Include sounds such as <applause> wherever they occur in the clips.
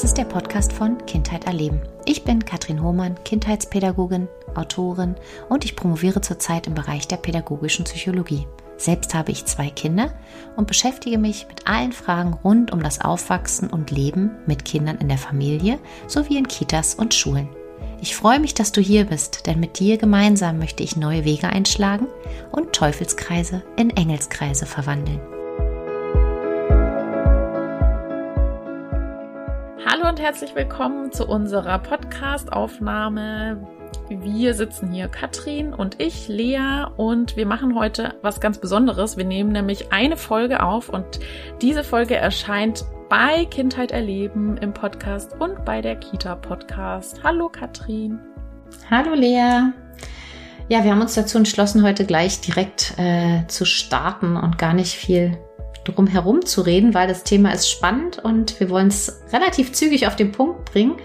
Das ist der Podcast von Kindheit erleben. Ich bin Katrin Hohmann, Kindheitspädagogin, Autorin und ich promoviere zurzeit im Bereich der pädagogischen Psychologie. Selbst habe ich zwei Kinder und beschäftige mich mit allen Fragen rund um das Aufwachsen und Leben mit Kindern in der Familie sowie in Kitas und Schulen. Ich freue mich, dass du hier bist, denn mit dir gemeinsam möchte ich neue Wege einschlagen und Teufelskreise in Engelskreise verwandeln. Und herzlich willkommen zu unserer Podcast-Aufnahme. Wir sitzen hier, Katrin und ich, Lea, und wir machen heute was ganz Besonderes. Wir nehmen nämlich eine Folge auf und diese Folge erscheint bei Kindheit erleben im Podcast und bei der Kita Podcast. Hallo Katrin. Hallo Lea. Ja, wir haben uns dazu entschlossen, heute gleich direkt äh, zu starten und gar nicht viel drum herum zu reden, weil das Thema ist spannend und wir wollen es relativ zügig auf den Punkt bringen.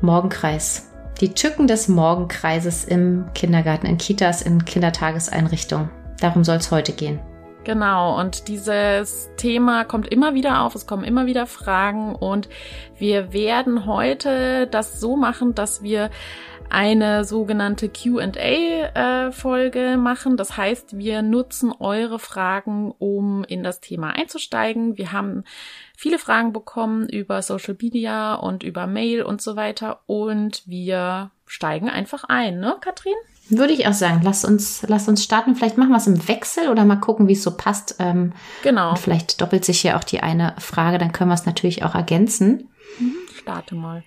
Morgenkreis. Die Tücken des Morgenkreises im Kindergarten, in Kitas, in Kindertageseinrichtungen. Darum soll es heute gehen. Genau, und dieses Thema kommt immer wieder auf, es kommen immer wieder Fragen und wir werden heute das so machen, dass wir eine sogenannte QA-Folge äh, machen. Das heißt, wir nutzen eure Fragen, um in das Thema einzusteigen. Wir haben viele Fragen bekommen über Social Media und über Mail und so weiter und wir steigen einfach ein, ne, Katrin? Würde ich auch sagen. Lass uns, lass uns starten. Vielleicht machen wir es im Wechsel oder mal gucken, wie es so passt. Ähm, genau. Und vielleicht doppelt sich hier auch die eine Frage, dann können wir es natürlich auch ergänzen. Mhm. Starte mal.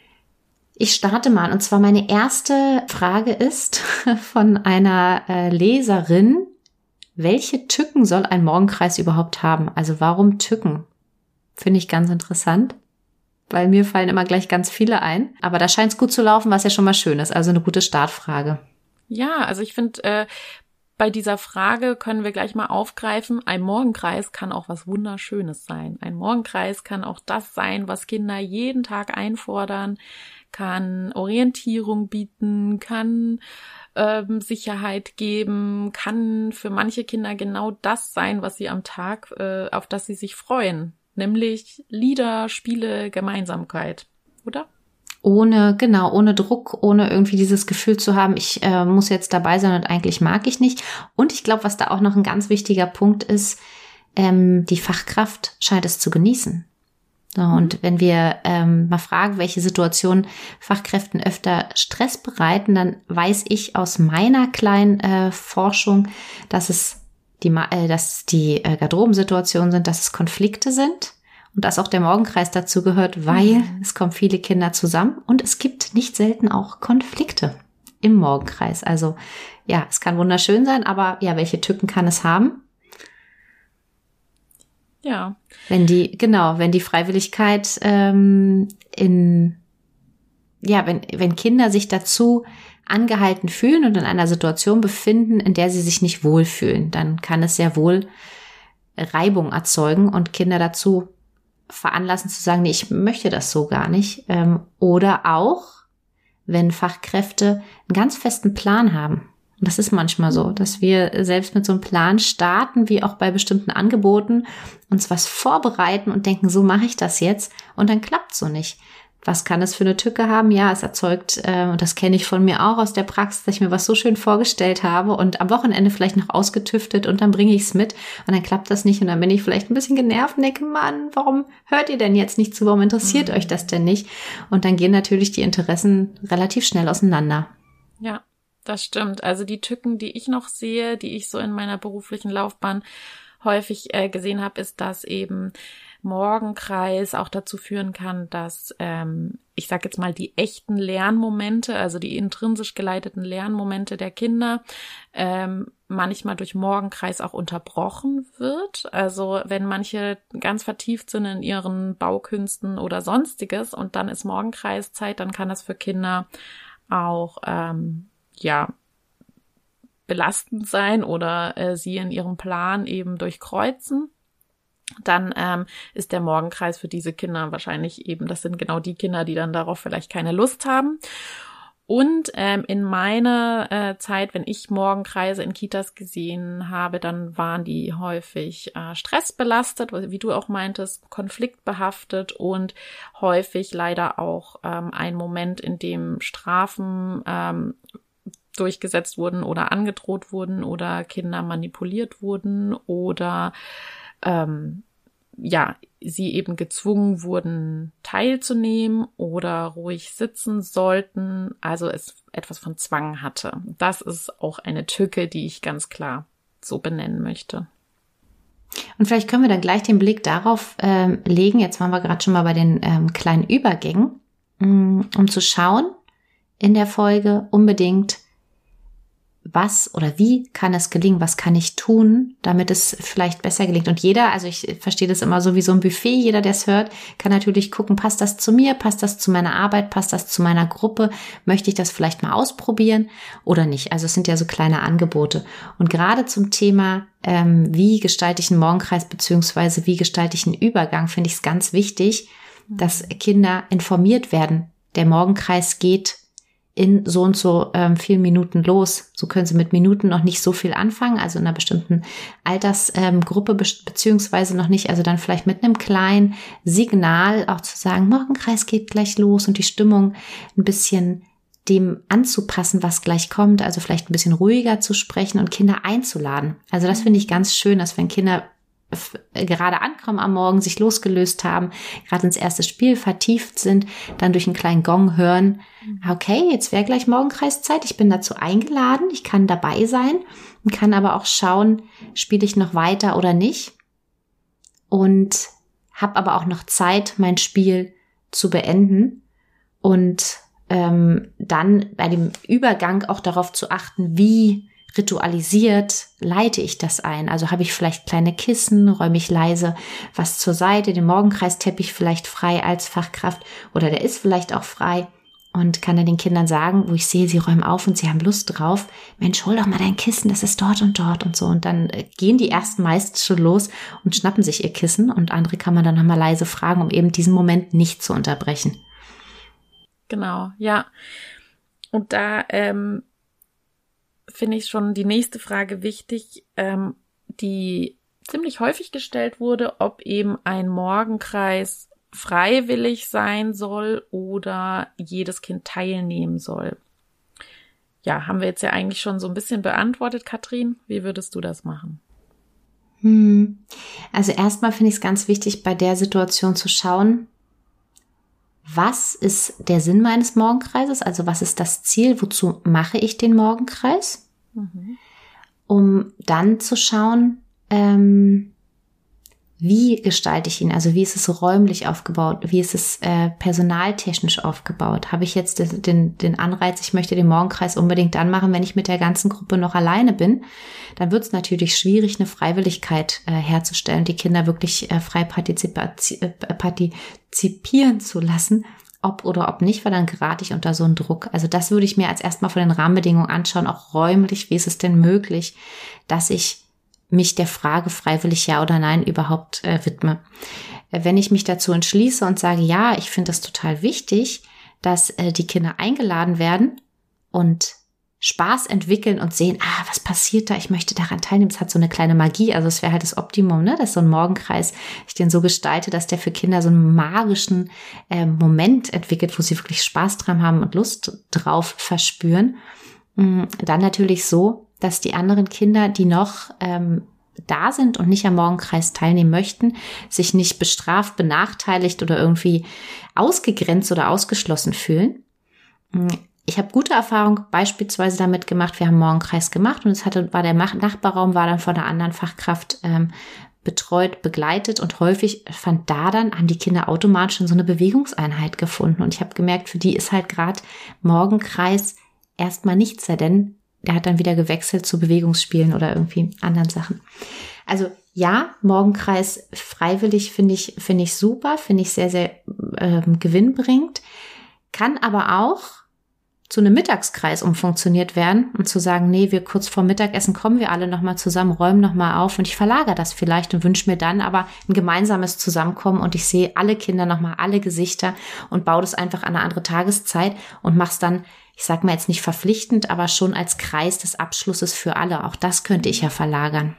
Ich starte mal. Und zwar meine erste Frage ist <laughs> von einer äh, Leserin. Welche Tücken soll ein Morgenkreis überhaupt haben? Also warum Tücken? Finde ich ganz interessant. Weil mir fallen immer gleich ganz viele ein. Aber da scheint es gut zu laufen, was ja schon mal schön ist. Also eine gute Startfrage. Ja, also ich finde, äh, bei dieser Frage können wir gleich mal aufgreifen, ein Morgenkreis kann auch was Wunderschönes sein. Ein Morgenkreis kann auch das sein, was Kinder jeden Tag einfordern, kann Orientierung bieten, kann ähm, Sicherheit geben, kann für manche Kinder genau das sein, was sie am Tag, äh, auf das sie sich freuen, nämlich Lieder, Spiele, Gemeinsamkeit, oder? ohne, genau, ohne Druck, ohne irgendwie dieses Gefühl zu haben, ich äh, muss jetzt dabei sein und eigentlich mag ich nicht. Und ich glaube, was da auch noch ein ganz wichtiger Punkt ist, ähm, die Fachkraft scheint es zu genießen. So, mhm. und wenn wir ähm, mal fragen, welche Situationen Fachkräften öfter Stress bereiten, dann weiß ich aus meiner kleinen äh, Forschung, dass es die, äh, dass die äh, Garderobensituationen sind, dass es Konflikte sind und dass auch der Morgenkreis dazu gehört, weil mhm. es kommen viele Kinder zusammen und es gibt nicht selten auch Konflikte im Morgenkreis. Also ja, es kann wunderschön sein, aber ja, welche Tücken kann es haben? Ja. Wenn die, genau, wenn die Freiwilligkeit ähm, in, ja, wenn, wenn Kinder sich dazu angehalten fühlen und in einer Situation befinden, in der sie sich nicht wohlfühlen, dann kann es sehr wohl Reibung erzeugen und Kinder dazu veranlassen zu sagen, nee, ich möchte das so gar nicht. Ähm, oder auch, wenn Fachkräfte einen ganz festen Plan haben. Und das ist manchmal so, dass wir selbst mit so einem Plan starten, wie auch bei bestimmten Angeboten, uns was vorbereiten und denken, so mache ich das jetzt. Und dann klappt so nicht. Was kann es für eine Tücke haben? Ja, es erzeugt, äh, und das kenne ich von mir auch aus der Praxis, dass ich mir was so schön vorgestellt habe und am Wochenende vielleicht noch ausgetüftet und dann bringe ich es mit und dann klappt das nicht und dann bin ich vielleicht ein bisschen genervt und denke, Mann, warum hört ihr denn jetzt nicht zu? Warum interessiert mhm. euch das denn nicht? Und dann gehen natürlich die Interessen relativ schnell auseinander. Ja, das stimmt. Also die Tücken, die ich noch sehe, die ich so in meiner beruflichen Laufbahn häufig äh, gesehen habe, ist, dass eben Morgenkreis auch dazu führen kann, dass ähm, ich sage jetzt mal die echten Lernmomente, also die intrinsisch geleiteten Lernmomente der Kinder, ähm, manchmal durch Morgenkreis auch unterbrochen wird. Also wenn manche ganz vertieft sind in ihren Baukünsten oder sonstiges und dann ist Morgenkreiszeit, dann kann das für Kinder auch ähm, ja belastend sein oder äh, sie in ihrem Plan eben durchkreuzen dann ähm, ist der Morgenkreis für diese Kinder wahrscheinlich eben, das sind genau die Kinder, die dann darauf vielleicht keine Lust haben. Und ähm, in meiner äh, Zeit, wenn ich Morgenkreise in Kitas gesehen habe, dann waren die häufig äh, stressbelastet, wie du auch meintest, konfliktbehaftet und häufig leider auch ähm, ein Moment, in dem Strafen ähm, durchgesetzt wurden oder angedroht wurden oder Kinder manipuliert wurden oder ähm, ja, sie eben gezwungen wurden, teilzunehmen oder ruhig sitzen sollten, also es etwas von Zwang hatte. Das ist auch eine Tücke, die ich ganz klar so benennen möchte. Und vielleicht können wir dann gleich den Blick darauf ähm, legen, jetzt waren wir gerade schon mal bei den ähm, kleinen Übergängen, mm, um zu schauen in der Folge unbedingt, was oder wie kann es gelingen, was kann ich tun, damit es vielleicht besser gelingt. Und jeder, also ich verstehe das immer so wie so ein Buffet, jeder, der es hört, kann natürlich gucken, passt das zu mir, passt das zu meiner Arbeit, passt das zu meiner Gruppe, möchte ich das vielleicht mal ausprobieren oder nicht. Also es sind ja so kleine Angebote. Und gerade zum Thema, ähm, wie gestalte ich einen Morgenkreis beziehungsweise wie gestalte ich einen Übergang, finde ich es ganz wichtig, dass Kinder informiert werden. Der Morgenkreis geht in so und so ähm, vielen Minuten los. So können sie mit Minuten noch nicht so viel anfangen, also in einer bestimmten Altersgruppe ähm, be beziehungsweise noch nicht, also dann vielleicht mit einem kleinen Signal auch zu sagen, Morgenkreis geht gleich los und die Stimmung ein bisschen dem anzupassen, was gleich kommt, also vielleicht ein bisschen ruhiger zu sprechen und Kinder einzuladen. Also das finde ich ganz schön, dass wenn Kinder gerade ankommen am Morgen, sich losgelöst haben, gerade ins erste Spiel vertieft sind, dann durch einen kleinen Gong hören, mhm. okay, jetzt wäre gleich Morgenkreiszeit, ich bin dazu eingeladen, ich kann dabei sein und kann aber auch schauen, spiele ich noch weiter oder nicht. Und habe aber auch noch Zeit, mein Spiel zu beenden und ähm, dann bei dem Übergang auch darauf zu achten, wie ritualisiert leite ich das ein? Also habe ich vielleicht kleine Kissen, räume ich leise was zur Seite, den Morgenkreisteppich vielleicht frei als Fachkraft oder der ist vielleicht auch frei und kann dann den Kindern sagen, wo ich sehe, sie räumen auf und sie haben Lust drauf, Mensch, hol doch mal dein Kissen, das ist dort und dort und so. Und dann äh, gehen die ersten meist schon los und schnappen sich ihr Kissen und andere kann man dann nochmal leise fragen, um eben diesen Moment nicht zu unterbrechen. Genau, ja. Und da ähm, finde ich schon die nächste Frage wichtig, ähm, die ziemlich häufig gestellt wurde, ob eben ein Morgenkreis freiwillig sein soll oder jedes Kind teilnehmen soll. Ja, haben wir jetzt ja eigentlich schon so ein bisschen beantwortet, Katrin. Wie würdest du das machen? Hm. Also erstmal finde ich es ganz wichtig, bei der Situation zu schauen, was ist der Sinn meines Morgenkreises? Also was ist das Ziel? Wozu mache ich den Morgenkreis? Mhm. Um dann zu schauen, ähm, wie gestalte ich ihn? Also wie ist es räumlich aufgebaut? Wie ist es äh, personaltechnisch aufgebaut? Habe ich jetzt den, den Anreiz, ich möchte den Morgenkreis unbedingt dann machen, wenn ich mit der ganzen Gruppe noch alleine bin? Dann wird es natürlich schwierig, eine Freiwilligkeit äh, herzustellen, die Kinder wirklich äh, frei äh, partizipieren zu lassen ob oder ob nicht, weil dann gerate ich unter so einen Druck. Also das würde ich mir als erstmal von den Rahmenbedingungen anschauen, auch räumlich, wie ist es denn möglich, dass ich mich der Frage freiwillig ja oder nein überhaupt äh, widme. Wenn ich mich dazu entschließe und sage, ja, ich finde das total wichtig, dass äh, die Kinder eingeladen werden und Spaß entwickeln und sehen, ah, was passiert da? Ich möchte daran teilnehmen. Es hat so eine kleine Magie. Also es wäre halt das Optimum, ne? Dass so ein Morgenkreis ich den so gestalte, dass der für Kinder so einen magischen äh, Moment entwickelt, wo sie wirklich Spaß dran haben und Lust drauf verspüren. Mhm. Dann natürlich so, dass die anderen Kinder, die noch ähm, da sind und nicht am Morgenkreis teilnehmen möchten, sich nicht bestraft, benachteiligt oder irgendwie ausgegrenzt oder ausgeschlossen fühlen. Mhm. Ich habe gute Erfahrung beispielsweise damit gemacht, wir haben Morgenkreis gemacht und es hatte, war der Nachbarraum, war dann von einer anderen Fachkraft ähm, betreut, begleitet und häufig fand da dann, haben die Kinder automatisch schon so eine Bewegungseinheit gefunden. Und ich habe gemerkt, für die ist halt gerade Morgenkreis erstmal nichts, denn der hat dann wieder gewechselt zu Bewegungsspielen oder irgendwie anderen Sachen. Also ja, Morgenkreis freiwillig finde ich, finde ich super, finde ich sehr, sehr ähm, gewinnbringend, kann aber auch zu einem Mittagskreis umfunktioniert werden und zu sagen, nee, wir kurz vor Mittagessen kommen wir alle nochmal zusammen, räumen nochmal auf und ich verlagere das vielleicht und wünsche mir dann aber ein gemeinsames Zusammenkommen und ich sehe alle Kinder nochmal, alle Gesichter und baue das einfach an eine andere Tageszeit und mach's dann ich sag mal jetzt nicht verpflichtend, aber schon als Kreis des Abschlusses für alle. Auch das könnte ich ja verlagern.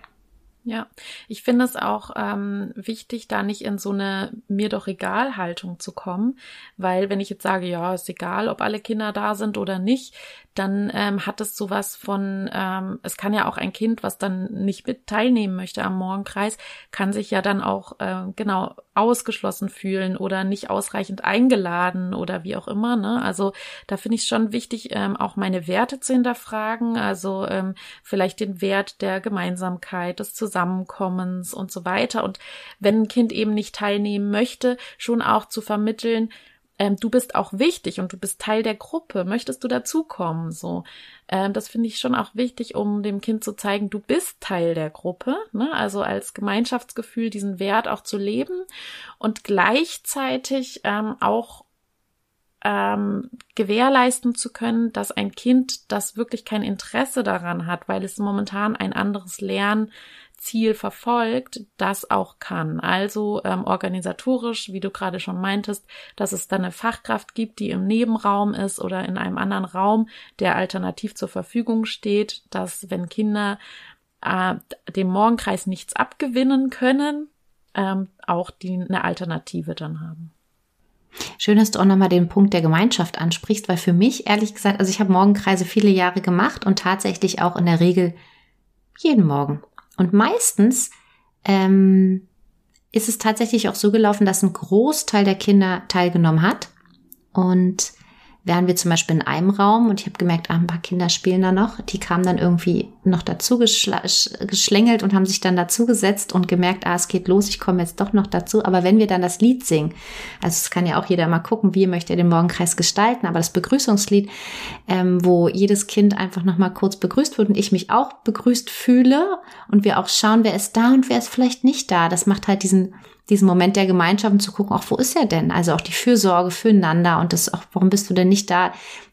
Ja, ich finde es auch ähm, wichtig, da nicht in so eine mir doch egal Haltung zu kommen, weil wenn ich jetzt sage, ja, ist egal, ob alle Kinder da sind oder nicht, dann ähm, hat es sowas von, ähm, es kann ja auch ein Kind, was dann nicht mit teilnehmen möchte am Morgenkreis, kann sich ja dann auch äh, genau ausgeschlossen fühlen oder nicht ausreichend eingeladen oder wie auch immer. Ne? Also da finde ich schon wichtig, ähm, auch meine Werte zu hinterfragen, also ähm, vielleicht den Wert der Gemeinsamkeit, des Zusammenkommens und so weiter. Und wenn ein Kind eben nicht teilnehmen möchte, schon auch zu vermitteln, ähm, du bist auch wichtig und du bist Teil der Gruppe, möchtest du dazukommen? So, ähm, das finde ich schon auch wichtig, um dem Kind zu zeigen, du bist Teil der Gruppe, ne? also als Gemeinschaftsgefühl diesen Wert auch zu leben und gleichzeitig ähm, auch ähm, gewährleisten zu können, dass ein Kind, das wirklich kein Interesse daran hat, weil es momentan ein anderes Lern Ziel verfolgt, das auch kann. Also ähm, organisatorisch, wie du gerade schon meintest, dass es dann eine Fachkraft gibt, die im Nebenraum ist oder in einem anderen Raum, der alternativ zur Verfügung steht, dass wenn Kinder äh, dem Morgenkreis nichts abgewinnen können, ähm, auch die eine Alternative dann haben. Schön, dass du auch nochmal den Punkt der Gemeinschaft ansprichst, weil für mich, ehrlich gesagt, also ich habe Morgenkreise viele Jahre gemacht und tatsächlich auch in der Regel jeden Morgen. Und meistens ähm, ist es tatsächlich auch so gelaufen, dass ein Großteil der Kinder teilgenommen hat. Und wären wir zum Beispiel in einem Raum und ich habe gemerkt, ah, ein paar Kinder spielen da noch. Die kamen dann irgendwie noch dazu geschlängelt und haben sich dann dazu gesetzt und gemerkt, ah, es geht los, ich komme jetzt doch noch dazu. Aber wenn wir dann das Lied singen, also es kann ja auch jeder mal gucken, wie möchte er den Morgenkreis gestalten, aber das Begrüßungslied, ähm, wo jedes Kind einfach noch mal kurz begrüßt wird und ich mich auch begrüßt fühle und wir auch schauen, wer ist da und wer ist vielleicht nicht da. Das macht halt diesen diesen Moment der Gemeinschaft und zu gucken, auch wo ist er denn? Also auch die Fürsorge füreinander und das auch, warum bist du denn nicht da?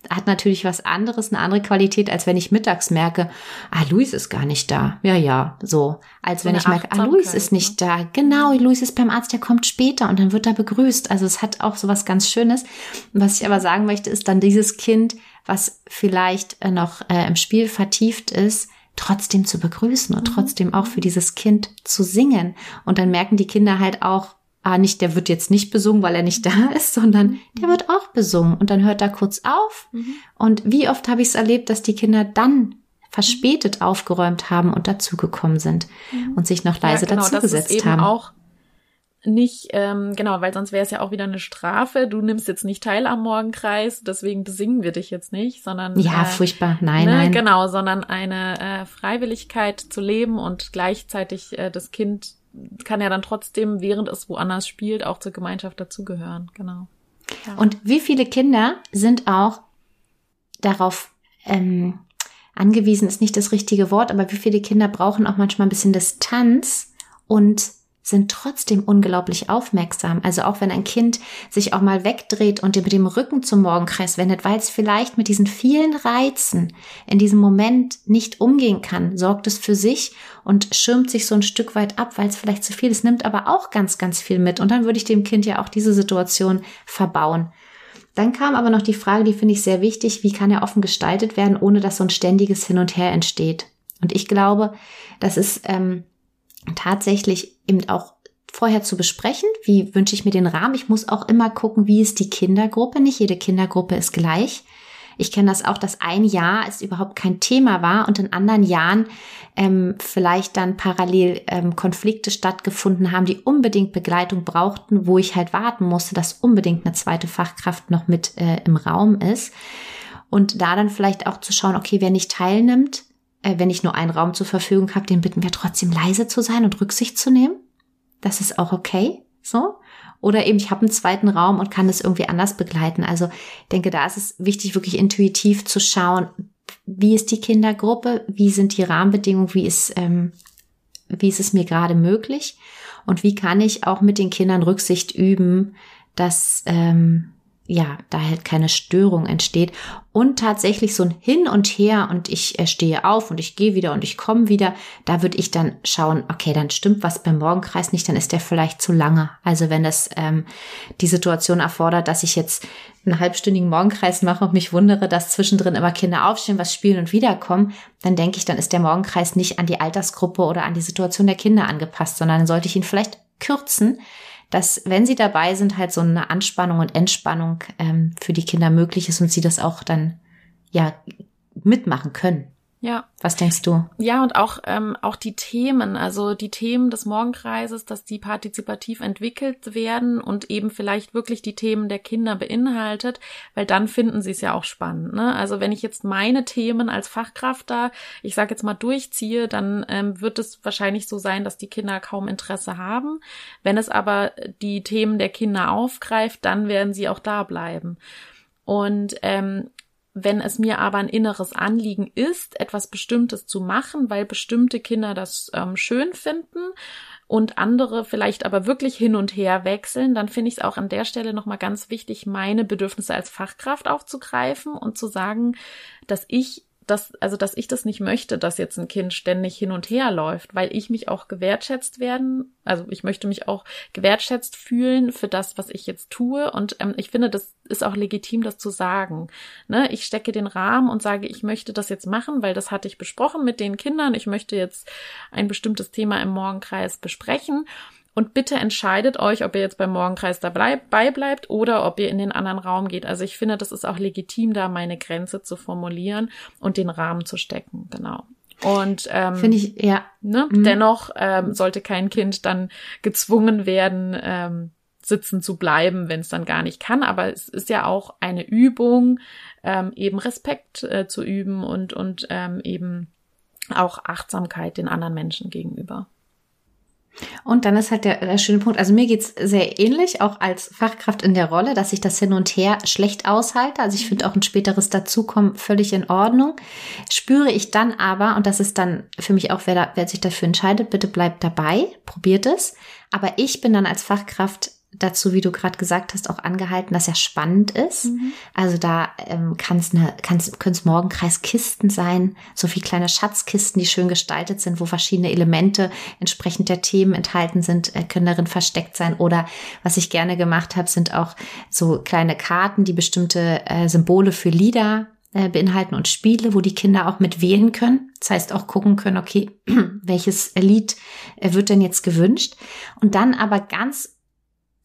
Hat natürlich was anderes, eine andere Qualität, als wenn ich mittags merke, ah, Luis ist gar nicht da. Ja, ja, so. Als so wenn ich merke, ah, Luis ist nicht ne? da. Genau, Luis ist beim Arzt, der kommt später und dann wird er begrüßt. Also es hat auch so was ganz Schönes. Was ich aber sagen möchte, ist dann dieses Kind, was vielleicht äh, noch äh, im Spiel vertieft ist, trotzdem zu begrüßen und mhm. trotzdem auch für dieses Kind zu singen. Und dann merken die Kinder halt auch, ah, nicht, der wird jetzt nicht besungen, weil er nicht da ist, sondern der wird auch besungen. Und dann hört er kurz auf. Mhm. Und wie oft habe ich es erlebt, dass die Kinder dann verspätet aufgeräumt haben und dazugekommen sind mhm. und sich noch leise ja, genau, dazugesetzt haben. Auch nicht, ähm, genau, weil sonst wäre es ja auch wieder eine Strafe. Du nimmst jetzt nicht teil am Morgenkreis, deswegen besingen wir dich jetzt nicht, sondern ja, äh, furchtbar, nein, ne, nein, genau, sondern eine äh, Freiwilligkeit zu leben und gleichzeitig äh, das Kind kann ja dann trotzdem, während es woanders spielt, auch zur Gemeinschaft dazugehören, genau. Ja. Und wie viele Kinder sind auch darauf ähm, angewiesen, ist nicht das richtige Wort, aber wie viele Kinder brauchen auch manchmal ein bisschen Distanz und sind trotzdem unglaublich aufmerksam. Also auch wenn ein Kind sich auch mal wegdreht und mit dem Rücken zum Morgenkreis wendet, weil es vielleicht mit diesen vielen Reizen in diesem Moment nicht umgehen kann, sorgt es für sich und schirmt sich so ein Stück weit ab, weil es vielleicht zu viel ist, nimmt aber auch ganz, ganz viel mit. Und dann würde ich dem Kind ja auch diese Situation verbauen. Dann kam aber noch die Frage, die finde ich sehr wichtig, wie kann er offen gestaltet werden, ohne dass so ein ständiges Hin und Her entsteht. Und ich glaube, das ist ähm, tatsächlich eben auch vorher zu besprechen. Wie wünsche ich mir den Rahmen? Ich muss auch immer gucken, wie ist die Kindergruppe. Nicht jede Kindergruppe ist gleich. Ich kenne das auch, dass ein Jahr es überhaupt kein Thema war und in anderen Jahren ähm, vielleicht dann parallel ähm, Konflikte stattgefunden haben, die unbedingt Begleitung brauchten, wo ich halt warten musste, dass unbedingt eine zweite Fachkraft noch mit äh, im Raum ist. Und da dann vielleicht auch zu schauen, okay, wer nicht teilnimmt, äh, wenn ich nur einen Raum zur Verfügung habe, den bitten wir trotzdem leise zu sein und Rücksicht zu nehmen. Das ist auch okay. So. Oder eben, ich habe einen zweiten Raum und kann das irgendwie anders begleiten. Also ich denke, da ist es wichtig, wirklich intuitiv zu schauen, wie ist die Kindergruppe, wie sind die Rahmenbedingungen, wie ist, ähm, wie ist es mir gerade möglich und wie kann ich auch mit den Kindern Rücksicht üben, dass ähm, ja, da halt keine Störung entsteht und tatsächlich so ein Hin und Her und ich äh, stehe auf und ich gehe wieder und ich komme wieder, da würde ich dann schauen, okay, dann stimmt was beim Morgenkreis nicht, dann ist der vielleicht zu lange. Also wenn das ähm, die Situation erfordert, dass ich jetzt einen halbstündigen Morgenkreis mache und mich wundere, dass zwischendrin immer Kinder aufstehen, was spielen und wiederkommen, dann denke ich, dann ist der Morgenkreis nicht an die Altersgruppe oder an die Situation der Kinder angepasst, sondern sollte ich ihn vielleicht kürzen, dass, wenn sie dabei sind, halt so eine Anspannung und Entspannung ähm, für die Kinder möglich ist und sie das auch dann ja mitmachen können. Ja. Was denkst du? Ja, und auch, ähm, auch die Themen, also die Themen des Morgenkreises, dass die partizipativ entwickelt werden und eben vielleicht wirklich die Themen der Kinder beinhaltet, weil dann finden sie es ja auch spannend. Ne? Also wenn ich jetzt meine Themen als Fachkraft da, ich sage jetzt mal, durchziehe, dann ähm, wird es wahrscheinlich so sein, dass die Kinder kaum Interesse haben. Wenn es aber die Themen der Kinder aufgreift, dann werden sie auch da bleiben. Und ähm, wenn es mir aber ein inneres Anliegen ist, etwas Bestimmtes zu machen, weil bestimmte Kinder das ähm, schön finden und andere vielleicht aber wirklich hin und her wechseln, dann finde ich es auch an der Stelle nochmal ganz wichtig, meine Bedürfnisse als Fachkraft aufzugreifen und zu sagen, dass ich dass, also, dass ich das nicht möchte, dass jetzt ein Kind ständig hin und her läuft, weil ich mich auch gewertschätzt werden, also ich möchte mich auch gewertschätzt fühlen für das, was ich jetzt tue. Und ähm, ich finde, das ist auch legitim, das zu sagen. Ne? Ich stecke den Rahmen und sage, ich möchte das jetzt machen, weil das hatte ich besprochen mit den Kindern. Ich möchte jetzt ein bestimmtes Thema im Morgenkreis besprechen. Und bitte entscheidet euch, ob ihr jetzt beim Morgenkreis dabei bleibt oder ob ihr in den anderen Raum geht. Also ich finde, das ist auch legitim, da meine Grenze zu formulieren und den Rahmen zu stecken. Genau. Und ähm, finde ich ja. Ne, mhm. dennoch ähm, sollte kein Kind dann gezwungen werden, ähm, sitzen zu bleiben, wenn es dann gar nicht kann. Aber es ist ja auch eine Übung, ähm, eben Respekt äh, zu üben und und ähm, eben auch Achtsamkeit den anderen Menschen gegenüber. Und dann ist halt der, der schöne Punkt, also mir geht's sehr ähnlich, auch als Fachkraft in der Rolle, dass ich das hin und her schlecht aushalte. Also ich finde auch ein späteres Dazukommen völlig in Ordnung. Spüre ich dann aber, und das ist dann für mich auch, wer, da, wer sich dafür entscheidet, bitte bleibt dabei, probiert es. Aber ich bin dann als Fachkraft dazu, wie du gerade gesagt hast, auch angehalten, dass er spannend ist. Mhm. Also da ähm, kann es ne, Morgenkreiskisten sein, so wie kleine Schatzkisten, die schön gestaltet sind, wo verschiedene Elemente entsprechend der Themen enthalten sind, äh, können darin versteckt sein. Oder was ich gerne gemacht habe, sind auch so kleine Karten, die bestimmte äh, Symbole für Lieder äh, beinhalten und Spiele, wo die Kinder auch mit wählen können. Das heißt auch gucken können, okay, <clears throat> welches Lied äh, wird denn jetzt gewünscht? Und dann aber ganz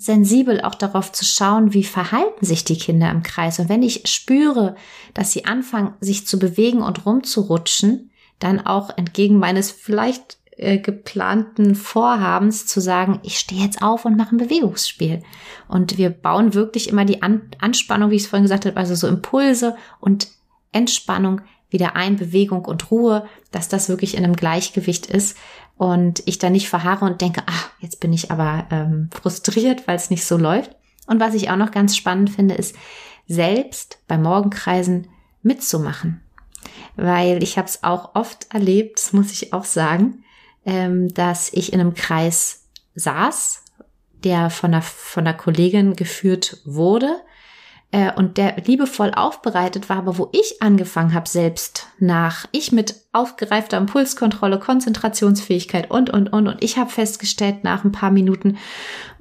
sensibel auch darauf zu schauen, wie verhalten sich die Kinder im Kreis. Und wenn ich spüre, dass sie anfangen, sich zu bewegen und rumzurutschen, dann auch entgegen meines vielleicht äh, geplanten Vorhabens zu sagen, ich stehe jetzt auf und mache ein Bewegungsspiel. Und wir bauen wirklich immer die An Anspannung, wie ich es vorhin gesagt habe, also so Impulse und Entspannung wieder ein, Bewegung und Ruhe, dass das wirklich in einem Gleichgewicht ist, und ich da nicht verharre und denke, ach, jetzt bin ich aber ähm, frustriert, weil es nicht so läuft. Und was ich auch noch ganz spannend finde, ist selbst bei Morgenkreisen mitzumachen. Weil ich habe es auch oft erlebt, das muss ich auch sagen, ähm, dass ich in einem Kreis saß, der von einer, von einer Kollegin geführt wurde äh, und der liebevoll aufbereitet war, aber wo ich angefangen habe, selbst nach, ich mit aufgereifter Impulskontrolle, Konzentrationsfähigkeit und, und, und, und ich habe festgestellt nach ein paar Minuten,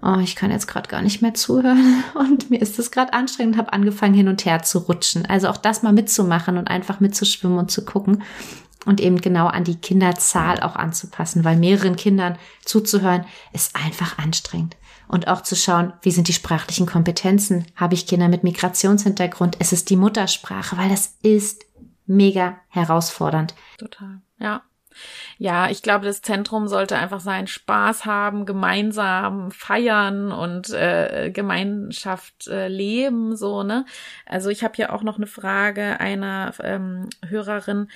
oh, ich kann jetzt gerade gar nicht mehr zuhören <laughs> und mir ist das gerade anstrengend und habe angefangen hin und her zu rutschen. Also auch das mal mitzumachen und einfach mitzuschwimmen und zu gucken und eben genau an die Kinderzahl auch anzupassen, weil mehreren Kindern zuzuhören ist einfach anstrengend und auch zu schauen, wie sind die sprachlichen Kompetenzen? Habe ich Kinder mit Migrationshintergrund? Es ist die Muttersprache, weil das ist mega herausfordernd. Total, ja. Ja, ich glaube, das Zentrum sollte einfach sein, Spaß haben, gemeinsam feiern und äh, Gemeinschaft äh, leben, so, ne? Also ich habe hier auch noch eine Frage einer ähm, Hörerin,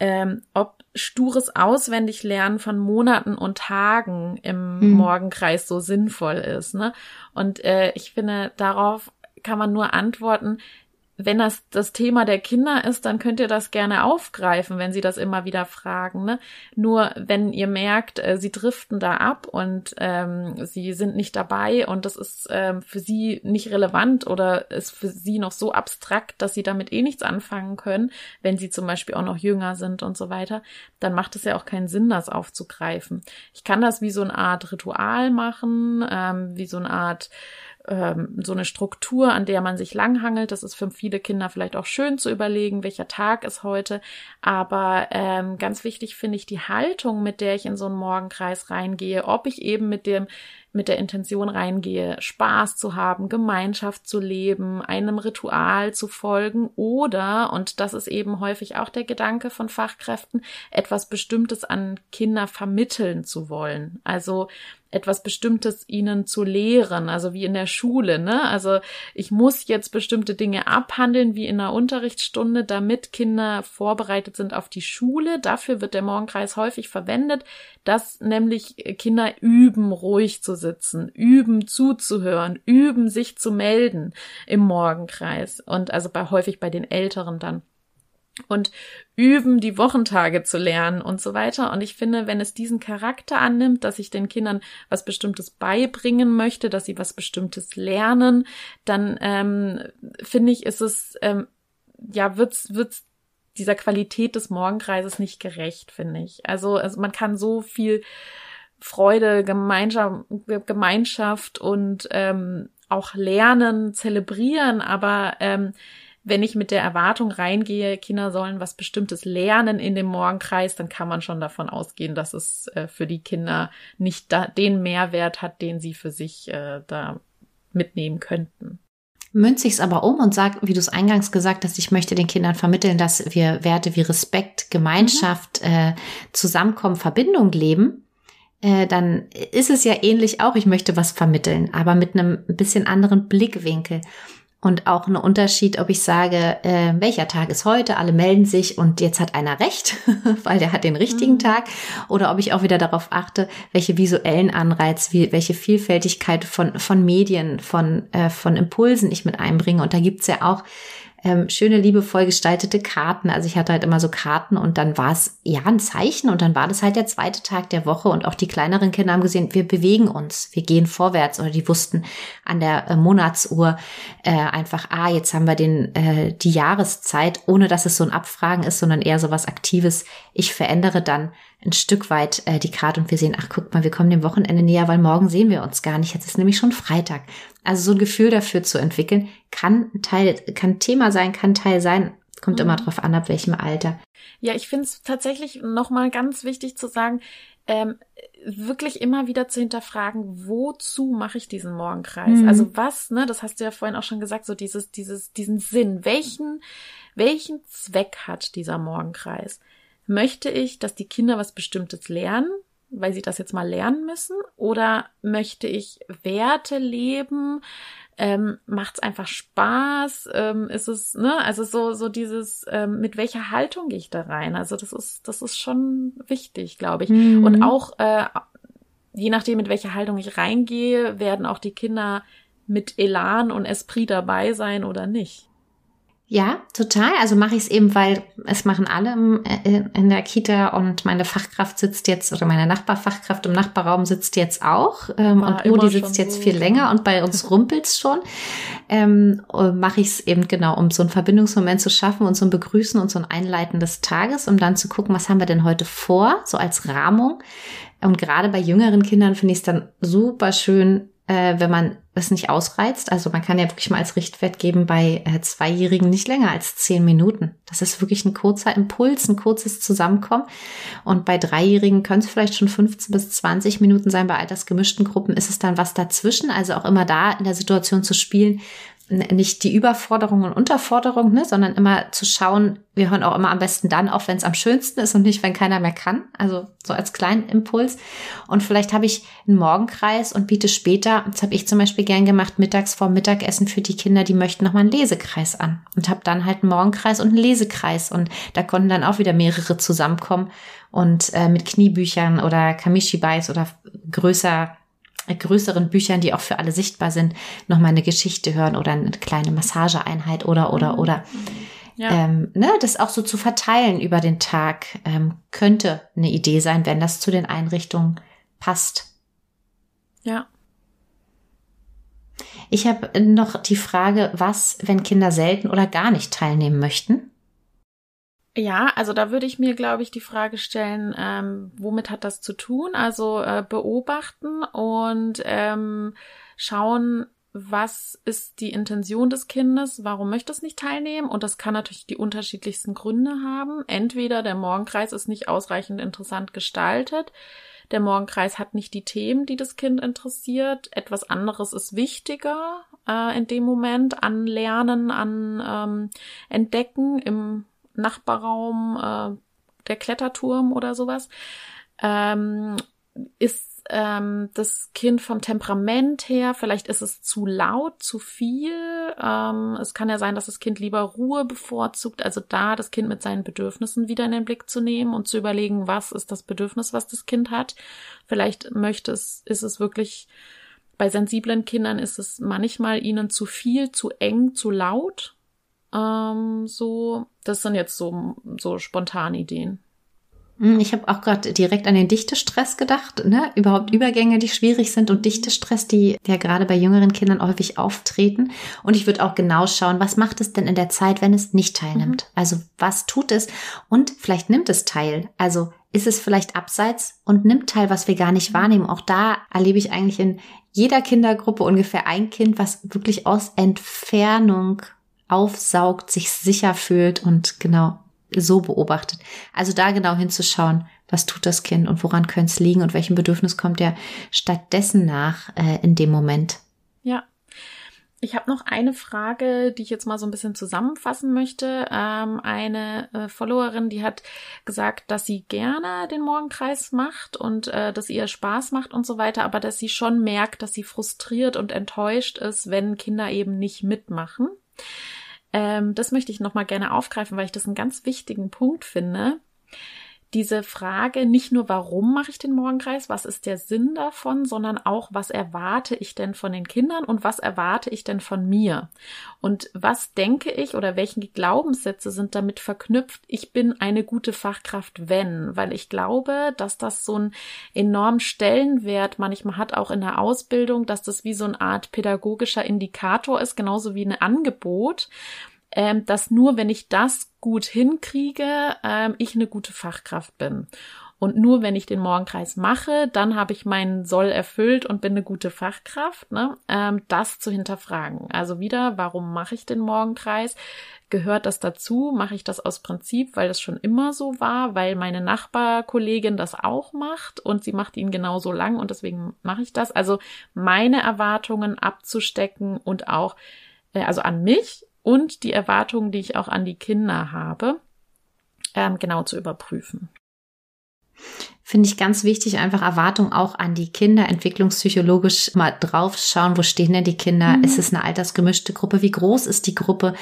ähm, ob stures Auswendiglernen von Monaten und Tagen im mhm. Morgenkreis so sinnvoll ist. Ne? Und äh, ich finde, darauf kann man nur antworten, wenn das das Thema der Kinder ist, dann könnt ihr das gerne aufgreifen, wenn sie das immer wieder fragen. Ne? Nur wenn ihr merkt, äh, sie driften da ab und ähm, sie sind nicht dabei und das ist ähm, für sie nicht relevant oder ist für sie noch so abstrakt, dass sie damit eh nichts anfangen können, wenn sie zum Beispiel auch noch jünger sind und so weiter, dann macht es ja auch keinen Sinn, das aufzugreifen. Ich kann das wie so eine Art Ritual machen, ähm, wie so eine Art ähm, so eine Struktur, an der man sich langhangelt. Das ist für viele Kinder vielleicht auch schön zu überlegen, welcher Tag ist heute. Aber ähm, ganz wichtig finde ich die Haltung, mit der ich in so einen Morgenkreis reingehe, ob ich eben mit dem mit der Intention reingehe, Spaß zu haben, Gemeinschaft zu leben, einem Ritual zu folgen oder, und das ist eben häufig auch der Gedanke von Fachkräften, etwas Bestimmtes an Kinder vermitteln zu wollen. Also etwas Bestimmtes ihnen zu lehren, also wie in der Schule, ne? Also ich muss jetzt bestimmte Dinge abhandeln, wie in einer Unterrichtsstunde, damit Kinder vorbereitet sind auf die Schule. Dafür wird der Morgenkreis häufig verwendet, dass nämlich Kinder üben, ruhig zu sitzen, üben, zuzuhören, üben, sich zu melden im Morgenkreis und also bei häufig bei den Älteren dann und üben, die Wochentage zu lernen und so weiter. Und ich finde, wenn es diesen Charakter annimmt, dass ich den Kindern was Bestimmtes beibringen möchte, dass sie was Bestimmtes lernen, dann ähm, finde ich, ist es, ähm, ja, wird's, wird's dieser Qualität des Morgenkreises nicht gerecht, finde ich. Also, also man kann so viel Freude, Gemeinschaft, Gemeinschaft und ähm, auch Lernen zelebrieren, aber ähm, wenn ich mit der Erwartung reingehe, Kinder sollen was Bestimmtes lernen in dem Morgenkreis, dann kann man schon davon ausgehen, dass es äh, für die Kinder nicht da, den Mehrwert hat, den sie für sich äh, da mitnehmen könnten. Münze ich es aber um und sag, wie du es eingangs gesagt hast, ich möchte den Kindern vermitteln, dass wir Werte wie Respekt, Gemeinschaft, mhm. äh, Zusammenkommen, Verbindung leben, äh, dann ist es ja ähnlich auch, ich möchte was vermitteln, aber mit einem bisschen anderen Blickwinkel. Und auch ein Unterschied, ob ich sage, äh, welcher Tag ist heute, alle melden sich und jetzt hat einer recht, <laughs> weil der hat den richtigen mhm. Tag, oder ob ich auch wieder darauf achte, welche visuellen Anreiz, wie, welche Vielfältigkeit von, von Medien, von, äh, von Impulsen ich mit einbringe. Und da gibt's ja auch ähm, schöne, liebevoll gestaltete Karten. Also ich hatte halt immer so Karten und dann war es ja ein Zeichen und dann war das halt der zweite Tag der Woche und auch die kleineren Kinder haben gesehen, wir bewegen uns, wir gehen vorwärts oder die wussten an der äh, Monatsuhr äh, einfach, ah, jetzt haben wir den äh, die Jahreszeit, ohne dass es so ein Abfragen ist, sondern eher so was Aktives. Ich verändere dann ein Stück weit äh, die Karte und wir sehen, ach guck mal, wir kommen dem Wochenende näher, weil morgen sehen wir uns gar nicht. Jetzt ist nämlich schon Freitag. Also so ein Gefühl dafür zu entwickeln, kann Teil, kann Thema sein, kann Teil sein, kommt mhm. immer drauf an, ab welchem Alter. Ja, ich finde es tatsächlich nochmal ganz wichtig zu sagen, ähm, wirklich immer wieder zu hinterfragen, wozu mache ich diesen Morgenkreis? Mhm. Also was, ne, das hast du ja vorhin auch schon gesagt, so dieses, dieses, diesen Sinn. Welchen, welchen Zweck hat dieser Morgenkreis? möchte ich, dass die Kinder was Bestimmtes lernen, weil sie das jetzt mal lernen müssen? Oder möchte ich Werte leben? Ähm, Macht es einfach Spaß? Ähm, ist es, ne, also so, so dieses, ähm, mit welcher Haltung gehe ich da rein? Also das ist, das ist schon wichtig, glaube ich. Mhm. Und auch, äh, je nachdem, mit welcher Haltung ich reingehe, werden auch die Kinder mit Elan und Esprit dabei sein oder nicht. Ja, total. Also mache ich es eben, weil es machen alle äh, in der Kita und meine Fachkraft sitzt jetzt oder meine Nachbarfachkraft im Nachbarraum sitzt jetzt auch ähm, und Udi sitzt jetzt so. viel länger und bei uns <laughs> rumpelt's schon. Ähm, mache ich es eben genau, um so einen Verbindungsmoment zu schaffen und so ein Begrüßen und so ein Einleiten des Tages, um dann zu gucken, was haben wir denn heute vor, so als Rahmung. Und gerade bei jüngeren Kindern finde ich es dann super schön, äh, wenn man es nicht ausreizt. Also man kann ja wirklich mal als Richtwert geben bei äh, Zweijährigen nicht länger als zehn Minuten. Das ist wirklich ein kurzer Impuls, ein kurzes Zusammenkommen. Und bei Dreijährigen können es vielleicht schon 15 bis 20 Minuten sein. Bei altersgemischten Gruppen ist es dann was dazwischen. Also auch immer da in der Situation zu spielen, nicht die Überforderung und Unterforderung, ne, sondern immer zu schauen, wir hören auch immer am besten dann auf, wenn es am schönsten ist und nicht, wenn keiner mehr kann. Also so als kleinen Impuls. Und vielleicht habe ich einen Morgenkreis und biete später, das habe ich zum Beispiel gern gemacht, mittags vor Mittagessen für die Kinder, die möchten nochmal einen Lesekreis an. Und habe dann halt einen Morgenkreis und einen Lesekreis. Und da konnten dann auch wieder mehrere zusammenkommen und äh, mit Kniebüchern oder Kamishibais oder größer größeren Büchern, die auch für alle sichtbar sind, nochmal eine Geschichte hören oder eine kleine Massageeinheit oder, oder, mhm. oder. Ja. Ähm, ne, das auch so zu verteilen über den Tag ähm, könnte eine Idee sein, wenn das zu den Einrichtungen passt. Ja. Ich habe noch die Frage, was, wenn Kinder selten oder gar nicht teilnehmen möchten? Ja, also da würde ich mir, glaube ich, die Frage stellen, ähm, womit hat das zu tun? Also äh, beobachten und ähm, schauen, was ist die Intention des Kindes, warum möchte es nicht teilnehmen? Und das kann natürlich die unterschiedlichsten Gründe haben. Entweder der Morgenkreis ist nicht ausreichend interessant gestaltet, der Morgenkreis hat nicht die Themen, die das Kind interessiert. Etwas anderes ist wichtiger äh, in dem Moment an Lernen, an ähm, Entdecken im Nachbarraum, äh, der Kletterturm oder sowas. Ähm, ist ähm, das Kind vom Temperament her, vielleicht ist es zu laut, zu viel. Ähm, es kann ja sein, dass das Kind lieber Ruhe bevorzugt. Also da das Kind mit seinen Bedürfnissen wieder in den Blick zu nehmen und zu überlegen, was ist das Bedürfnis, was das Kind hat. Vielleicht möchte es, ist es wirklich bei sensiblen Kindern ist es manchmal ihnen zu viel, zu eng, zu laut. Ähm, so, das sind jetzt so, so spontane Ideen. Hm, ich habe auch gerade direkt an den Dichtestress gedacht, ne? Überhaupt Übergänge, die schwierig sind und Dichtestress, die ja gerade bei jüngeren Kindern häufig auftreten. Und ich würde auch genau schauen, was macht es denn in der Zeit, wenn es nicht teilnimmt? Mhm. Also was tut es? Und vielleicht nimmt es teil. Also ist es vielleicht abseits und nimmt teil, was wir gar nicht wahrnehmen. Auch da erlebe ich eigentlich in jeder Kindergruppe ungefähr ein Kind, was wirklich aus Entfernung aufsaugt, sich sicher fühlt und genau so beobachtet. Also da genau hinzuschauen, was tut das Kind und woran könnte es liegen und welchem Bedürfnis kommt er stattdessen nach äh, in dem Moment. Ja. Ich habe noch eine Frage, die ich jetzt mal so ein bisschen zusammenfassen möchte. Ähm, eine äh, Followerin, die hat gesagt, dass sie gerne den Morgenkreis macht und äh, dass ihr Spaß macht und so weiter, aber dass sie schon merkt, dass sie frustriert und enttäuscht ist, wenn Kinder eben nicht mitmachen. Ähm, das möchte ich nochmal gerne aufgreifen, weil ich das einen ganz wichtigen Punkt finde diese Frage nicht nur, warum mache ich den Morgenkreis, was ist der Sinn davon, sondern auch, was erwarte ich denn von den Kindern und was erwarte ich denn von mir? Und was denke ich oder welche Glaubenssätze sind damit verknüpft, ich bin eine gute Fachkraft, wenn? Weil ich glaube, dass das so einen enormen Stellenwert manchmal hat, auch in der Ausbildung, dass das wie so eine Art pädagogischer Indikator ist, genauso wie ein Angebot ähm, dass nur wenn ich das gut hinkriege, ähm, ich eine gute Fachkraft bin. Und nur wenn ich den Morgenkreis mache, dann habe ich meinen Soll erfüllt und bin eine gute Fachkraft. Ne? Ähm, das zu hinterfragen. Also wieder, warum mache ich den Morgenkreis? Gehört das dazu? Mache ich das aus Prinzip, weil das schon immer so war, weil meine Nachbarkollegin das auch macht und sie macht ihn genauso lang und deswegen mache ich das. Also meine Erwartungen abzustecken und auch äh, also an mich und die Erwartungen, die ich auch an die Kinder habe, ähm, genau zu überprüfen. Finde ich ganz wichtig, einfach Erwartungen auch an die Kinder, entwicklungspsychologisch mal drauf schauen, wo stehen denn die Kinder? Mhm. Ist es eine altersgemischte Gruppe? Wie groß ist die Gruppe?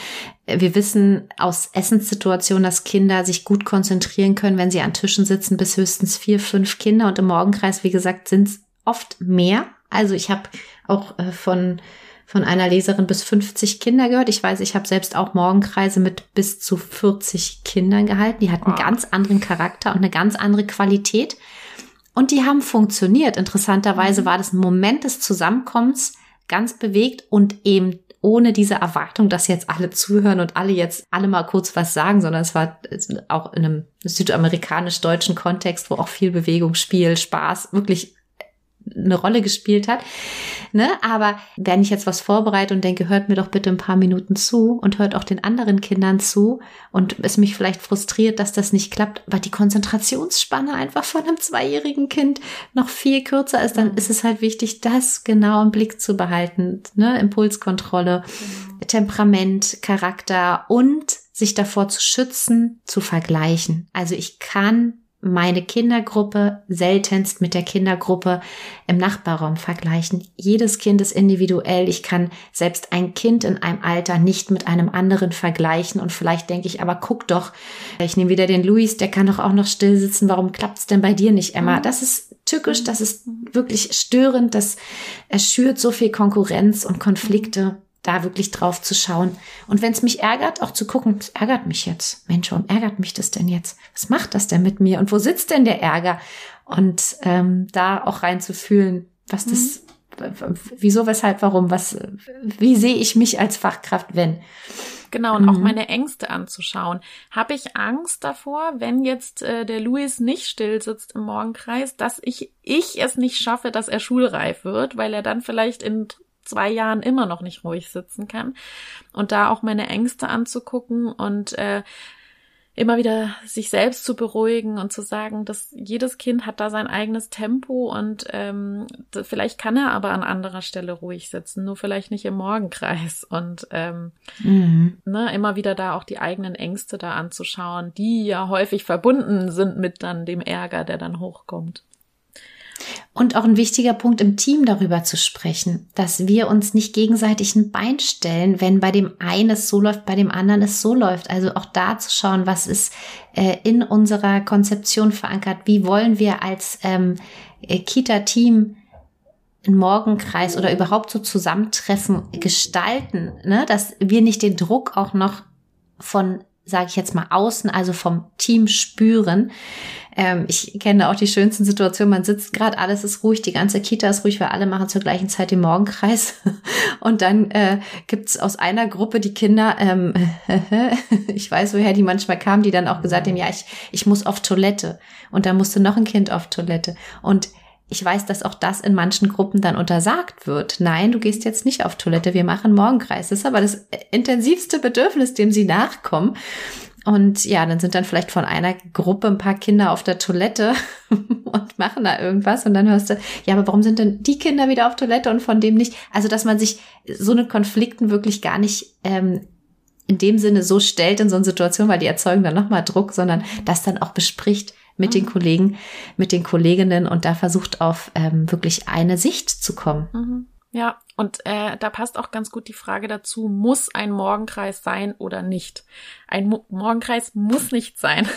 Wir wissen aus Essenssituationen, dass Kinder sich gut konzentrieren können, wenn sie an Tischen sitzen, bis höchstens vier, fünf Kinder. Und im Morgenkreis, wie gesagt, sind es oft mehr. Also ich habe auch äh, von von einer Leserin bis 50 Kinder gehört. Ich weiß, ich habe selbst auch Morgenkreise mit bis zu 40 Kindern gehalten. Die hatten einen ganz anderen Charakter und eine ganz andere Qualität. Und die haben funktioniert. Interessanterweise mhm. war das ein Moment des Zusammenkommens ganz bewegt und eben ohne diese Erwartung, dass jetzt alle zuhören und alle jetzt alle mal kurz was sagen, sondern es war auch in einem südamerikanisch-deutschen Kontext, wo auch viel Bewegung, Spiel, Spaß wirklich eine Rolle gespielt hat. Ne? Aber wenn ich jetzt was vorbereite und denke, hört mir doch bitte ein paar Minuten zu und hört auch den anderen Kindern zu und es mich vielleicht frustriert, dass das nicht klappt, weil die Konzentrationsspanne einfach von einem zweijährigen Kind noch viel kürzer ist, dann ist es halt wichtig, das genau im Blick zu behalten. Ne? Impulskontrolle, mhm. Temperament, Charakter und sich davor zu schützen, zu vergleichen. Also ich kann meine Kindergruppe seltenst mit der Kindergruppe im Nachbarraum vergleichen. Jedes Kind ist individuell. Ich kann selbst ein Kind in einem Alter nicht mit einem anderen vergleichen. Und vielleicht denke ich, aber guck doch, ich nehme wieder den Luis, der kann doch auch noch still sitzen. Warum klappt's denn bei dir nicht, Emma? Mhm. Das ist tückisch, das ist wirklich störend, das erschürt so viel Konkurrenz und Konflikte da wirklich drauf zu schauen. Und wenn es mich ärgert, auch zu gucken, es ärgert mich jetzt. Mensch, warum ärgert mich das denn jetzt? Was macht das denn mit mir? Und wo sitzt denn der Ärger? Und ähm, da auch reinzufühlen, was das, mhm. wieso, weshalb, warum, was, wie sehe ich mich als Fachkraft, wenn? Genau, und mhm. auch meine Ängste anzuschauen. Habe ich Angst davor, wenn jetzt äh, der Louis nicht still sitzt im Morgenkreis, dass ich, ich es nicht schaffe, dass er schulreif wird, weil er dann vielleicht in zwei Jahren immer noch nicht ruhig sitzen kann. Und da auch meine Ängste anzugucken und äh, immer wieder sich selbst zu beruhigen und zu sagen, dass jedes Kind hat da sein eigenes Tempo und ähm, vielleicht kann er aber an anderer Stelle ruhig sitzen, nur vielleicht nicht im Morgenkreis und ähm, mhm. ne, immer wieder da auch die eigenen Ängste da anzuschauen, die ja häufig verbunden sind mit dann dem Ärger, der dann hochkommt. Und auch ein wichtiger Punkt im Team darüber zu sprechen, dass wir uns nicht gegenseitig ein Bein stellen, wenn bei dem einen es so läuft, bei dem anderen es so läuft. Also auch da zu schauen, was ist äh, in unserer Konzeption verankert, wie wollen wir als ähm, äh, Kita-Team einen Morgenkreis oder überhaupt so Zusammentreffen gestalten, ne? dass wir nicht den Druck auch noch von sage ich jetzt mal, außen, also vom Team spüren. Ähm, ich kenne auch die schönsten Situationen. Man sitzt gerade, alles ist ruhig, die ganze Kita ist ruhig, weil alle machen zur gleichen Zeit den Morgenkreis. <laughs> Und dann äh, gibt aus einer Gruppe die Kinder, ähm, <laughs> ich weiß, woher die manchmal kamen, die dann auch gesagt haben, ja, ich, ich muss auf Toilette. Und da musste noch ein Kind auf Toilette. Und ich weiß, dass auch das in manchen Gruppen dann untersagt wird. Nein, du gehst jetzt nicht auf Toilette, wir machen Morgenkreis. Das ist aber das intensivste Bedürfnis, dem sie nachkommen. Und ja, dann sind dann vielleicht von einer Gruppe ein paar Kinder auf der Toilette <laughs> und machen da irgendwas. Und dann hörst du, ja, aber warum sind denn die Kinder wieder auf Toilette und von dem nicht? Also, dass man sich so eine Konflikten wirklich gar nicht ähm, in dem Sinne so stellt in so eine Situation, weil die erzeugen dann nochmal Druck, sondern das dann auch bespricht, mit mhm. den Kollegen, mit den Kolleginnen und da versucht auf ähm, wirklich eine Sicht zu kommen. Mhm. Ja, und äh, da passt auch ganz gut die Frage dazu, muss ein Morgenkreis sein oder nicht? Ein Mo Morgenkreis muss nicht sein.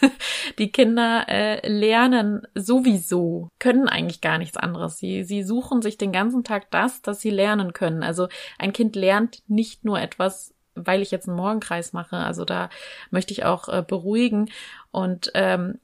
<laughs> die Kinder äh, lernen sowieso, können eigentlich gar nichts anderes. Sie, sie suchen sich den ganzen Tag das, das sie lernen können. Also ein Kind lernt nicht nur etwas weil ich jetzt einen Morgenkreis mache. Also da möchte ich auch äh, beruhigen. Und ähm,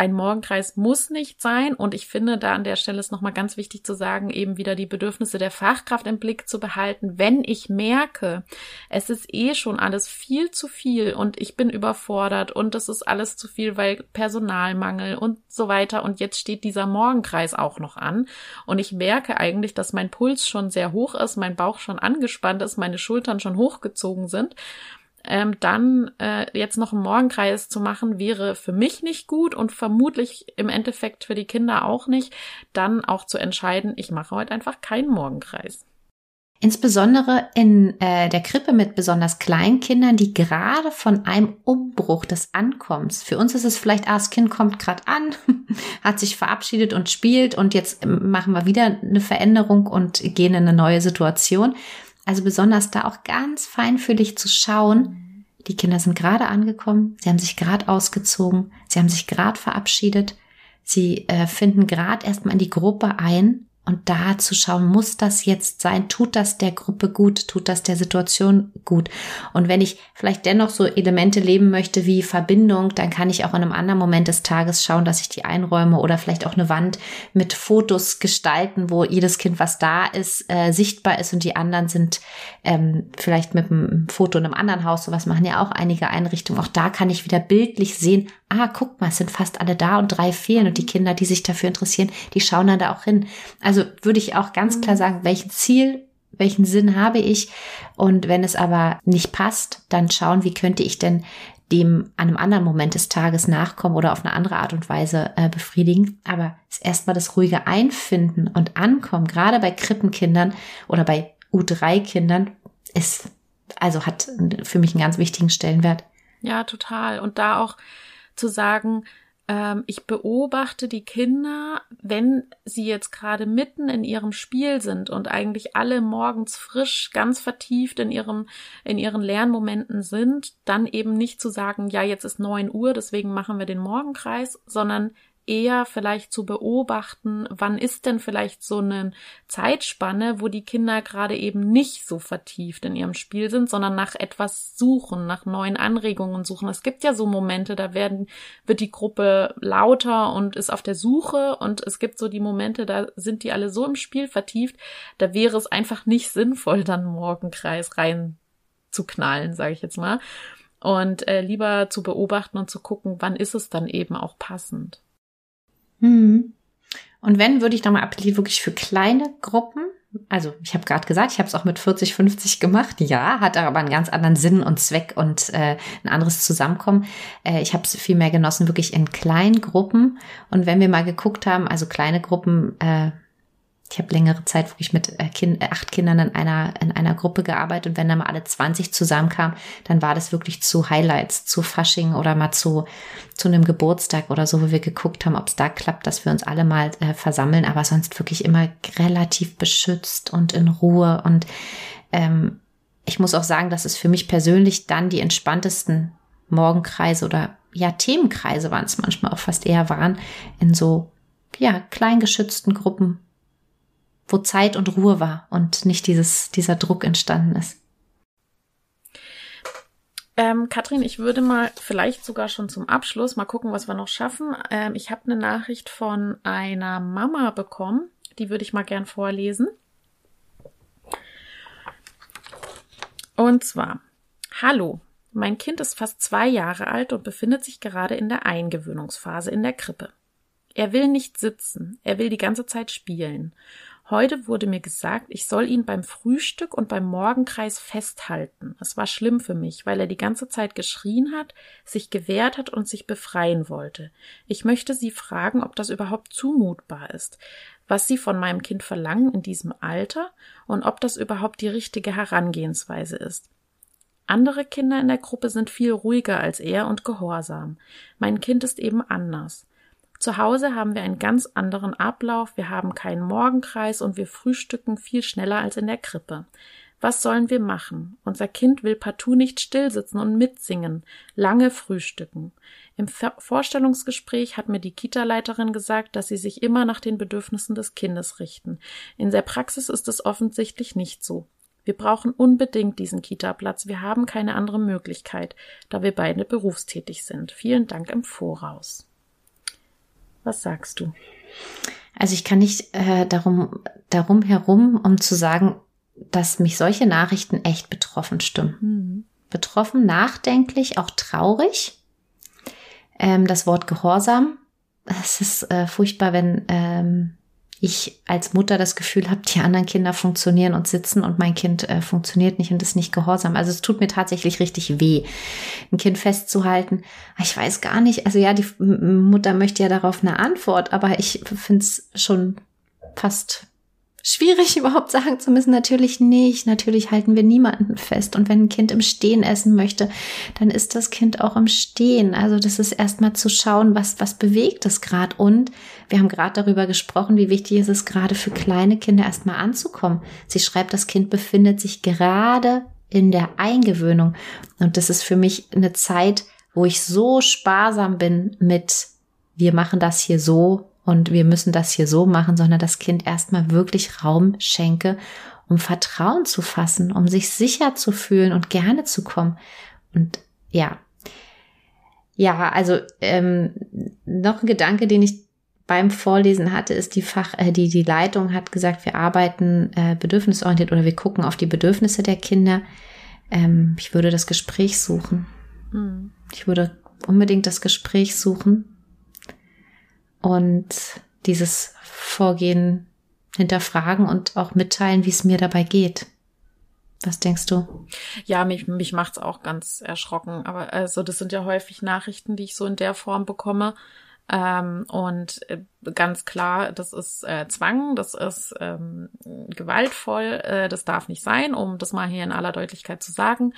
ein Morgenkreis muss nicht sein. Und ich finde, da an der Stelle ist nochmal ganz wichtig zu sagen, eben wieder die Bedürfnisse der Fachkraft im Blick zu behalten. Wenn ich merke, es ist eh schon alles viel zu viel und ich bin überfordert und es ist alles zu viel, weil Personalmangel und so weiter. Und jetzt steht dieser Morgenkreis auch noch an. Und ich merke eigentlich, dass mein Puls schon sehr hoch ist, mein Bauch schon angespannt ist, meine Schultern schon hochgezogen sind ähm, dann äh, jetzt noch einen Morgenkreis zu machen, wäre für mich nicht gut und vermutlich im Endeffekt für die Kinder auch nicht. Dann auch zu entscheiden, ich mache heute einfach keinen Morgenkreis. Insbesondere in äh, der Krippe mit besonders kleinen Kindern, die gerade von einem Umbruch des Ankommens. Für uns ist es vielleicht, ah, das Kind kommt gerade an, <laughs> hat sich verabschiedet und spielt und jetzt machen wir wieder eine Veränderung und gehen in eine neue Situation. Also besonders da auch ganz feinfühlig zu schauen. Die Kinder sind gerade angekommen, sie haben sich gerade ausgezogen, sie haben sich gerade verabschiedet, sie äh, finden gerade erstmal in die Gruppe ein und da zu schauen, muss das jetzt sein? Tut das der Gruppe gut? Tut das der Situation gut? Und wenn ich vielleicht dennoch so Elemente leben möchte wie Verbindung, dann kann ich auch in einem anderen Moment des Tages schauen, dass ich die einräume oder vielleicht auch eine Wand mit Fotos gestalten, wo jedes Kind, was da ist, äh, sichtbar ist und die anderen sind ähm, vielleicht mit einem Foto in einem anderen Haus. Sowas machen ja auch einige Einrichtungen. Auch da kann ich wieder bildlich sehen, ah, guck mal, es sind fast alle da und drei fehlen und die Kinder, die sich dafür interessieren, die schauen dann da auch hin. Also würde ich auch ganz klar mhm. sagen, welchen Ziel, welchen Sinn habe ich? Und wenn es aber nicht passt, dann schauen, wie könnte ich denn dem an einem anderen Moment des Tages nachkommen oder auf eine andere Art und Weise äh, befriedigen. Aber erstmal das ruhige Einfinden und Ankommen, gerade bei Krippenkindern oder bei U3-Kindern, ist, also hat für mich einen ganz wichtigen Stellenwert. Ja, total. Und da auch zu sagen, ähm, ich beobachte die Kinder, wenn sie jetzt gerade mitten in ihrem Spiel sind und eigentlich alle morgens frisch, ganz vertieft in ihrem, in ihren Lernmomenten sind, dann eben nicht zu sagen, ja, jetzt ist neun Uhr, deswegen machen wir den Morgenkreis, sondern eher vielleicht zu beobachten, wann ist denn vielleicht so eine Zeitspanne, wo die Kinder gerade eben nicht so vertieft in ihrem Spiel sind, sondern nach etwas suchen, nach neuen Anregungen suchen. Es gibt ja so Momente, da werden, wird die Gruppe lauter und ist auf der Suche und es gibt so die Momente, da sind die alle so im Spiel vertieft, da wäre es einfach nicht sinnvoll, dann Morgenkreis rein zu knallen, sage ich jetzt mal. Und äh, lieber zu beobachten und zu gucken, wann ist es dann eben auch passend. Mhm. Und wenn, würde ich nochmal appellieren, wirklich für kleine Gruppen. Also ich habe gerade gesagt, ich habe es auch mit 40, 50 gemacht. Ja, hat aber einen ganz anderen Sinn und Zweck und äh, ein anderes Zusammenkommen. Äh, ich habe es viel mehr genossen, wirklich in kleinen Gruppen. Und wenn wir mal geguckt haben, also kleine Gruppen, äh, ich habe längere Zeit wirklich mit äh, kind, äh, acht Kindern in einer, in einer Gruppe gearbeitet und wenn da mal alle 20 zusammenkamen, dann war das wirklich zu Highlights, zu Fasching oder mal zu, zu einem Geburtstag oder so, wo wir geguckt haben, ob es da klappt, dass wir uns alle mal äh, versammeln, aber sonst wirklich immer relativ beschützt und in Ruhe und ähm, ich muss auch sagen, dass es für mich persönlich dann die entspanntesten Morgenkreise oder ja, Themenkreise waren es manchmal auch fast eher waren, in so ja, kleingeschützten Gruppen, wo Zeit und Ruhe war und nicht dieses, dieser Druck entstanden ist. Ähm, Katrin, ich würde mal vielleicht sogar schon zum Abschluss mal gucken, was wir noch schaffen. Ähm, ich habe eine Nachricht von einer Mama bekommen, die würde ich mal gern vorlesen. Und zwar, hallo, mein Kind ist fast zwei Jahre alt und befindet sich gerade in der Eingewöhnungsphase in der Krippe. Er will nicht sitzen, er will die ganze Zeit spielen. Heute wurde mir gesagt, ich soll ihn beim Frühstück und beim Morgenkreis festhalten. Es war schlimm für mich, weil er die ganze Zeit geschrien hat, sich gewehrt hat und sich befreien wollte. Ich möchte Sie fragen, ob das überhaupt zumutbar ist, was Sie von meinem Kind verlangen in diesem Alter und ob das überhaupt die richtige Herangehensweise ist. Andere Kinder in der Gruppe sind viel ruhiger als er und gehorsam. Mein Kind ist eben anders. Zu Hause haben wir einen ganz anderen Ablauf, wir haben keinen Morgenkreis und wir frühstücken viel schneller als in der Krippe. Was sollen wir machen? Unser Kind will partout nicht stillsitzen und mitsingen, lange frühstücken. Im Vorstellungsgespräch hat mir die Kita-Leiterin gesagt, dass sie sich immer nach den Bedürfnissen des Kindes richten. In der Praxis ist es offensichtlich nicht so. Wir brauchen unbedingt diesen Kita-Platz. Wir haben keine andere Möglichkeit, da wir beide berufstätig sind. Vielen Dank im Voraus. Was sagst du? Also ich kann nicht äh, darum, darum herum, um zu sagen, dass mich solche Nachrichten echt betroffen stimmen. Mhm. Betroffen, nachdenklich, auch traurig. Ähm, das Wort Gehorsam. <laughs> Es ist äh, furchtbar, wenn ähm, ich als Mutter das Gefühl habe, die anderen Kinder funktionieren und sitzen und mein Kind äh, funktioniert nicht und ist nicht gehorsam. Also es tut mir tatsächlich richtig weh, ein Kind festzuhalten. Ich weiß gar nicht, also ja, die Mutter möchte ja darauf eine Antwort, aber ich finde es schon fast schwierig <laughs> überhaupt sagen zu müssen. Natürlich nicht. Natürlich halten wir niemanden fest. Und wenn ein Kind im Stehen essen möchte, dann ist das Kind auch im Stehen. Also das ist erstmal zu schauen, was, was bewegt es gerade. Und wir haben gerade darüber gesprochen, wie wichtig ist es gerade für kleine Kinder erstmal anzukommen. Sie schreibt, das Kind befindet sich gerade in der Eingewöhnung. Und das ist für mich eine Zeit, wo ich so sparsam bin mit, wir machen das hier so, und wir müssen das hier so machen, sondern das Kind erstmal wirklich Raum schenke, um Vertrauen zu fassen, um sich sicher zu fühlen und gerne zu kommen. Und ja, ja, also ähm, noch ein Gedanke, den ich beim Vorlesen hatte, ist die Fach, äh, die die Leitung hat gesagt, wir arbeiten äh, bedürfnisorientiert oder wir gucken auf die Bedürfnisse der Kinder. Ähm, ich würde das Gespräch suchen. Mhm. Ich würde unbedingt das Gespräch suchen und dieses Vorgehen hinterfragen und auch mitteilen, wie es mir dabei geht. Was denkst du? Ja, mich, mich macht's auch ganz erschrocken. Aber also das sind ja häufig Nachrichten, die ich so in der Form bekomme. Ähm, und äh, ganz klar, das ist äh, Zwang, das ist ähm, gewaltvoll, äh, das darf nicht sein, um das mal hier in aller Deutlichkeit zu sagen.